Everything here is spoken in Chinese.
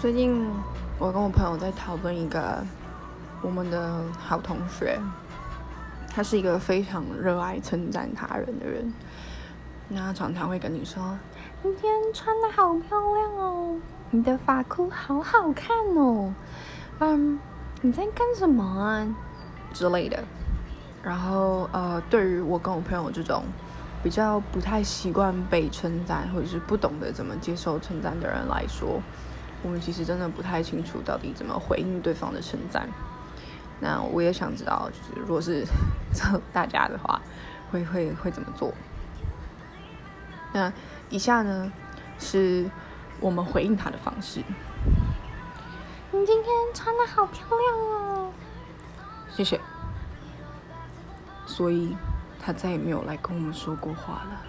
最近我跟我朋友在讨论一个我们的好同学，他是一个非常热爱称赞他人的人。那他常常会跟你说：“今天穿的好漂亮哦，你的发箍好好看哦，嗯，你在干什么啊？”之类的。然后呃，对于我跟我朋友这种比较不太习惯被称赞，或者是不懂得怎么接受称赞的人来说，我们其实真的不太清楚到底怎么回应对方的称赞。那我也想知道，就是如果是 大家的话，会会会怎么做？那以下呢，是我们回应他的方式。你今天穿的好漂亮哦，谢谢。所以他再也没有来跟我们说过话了。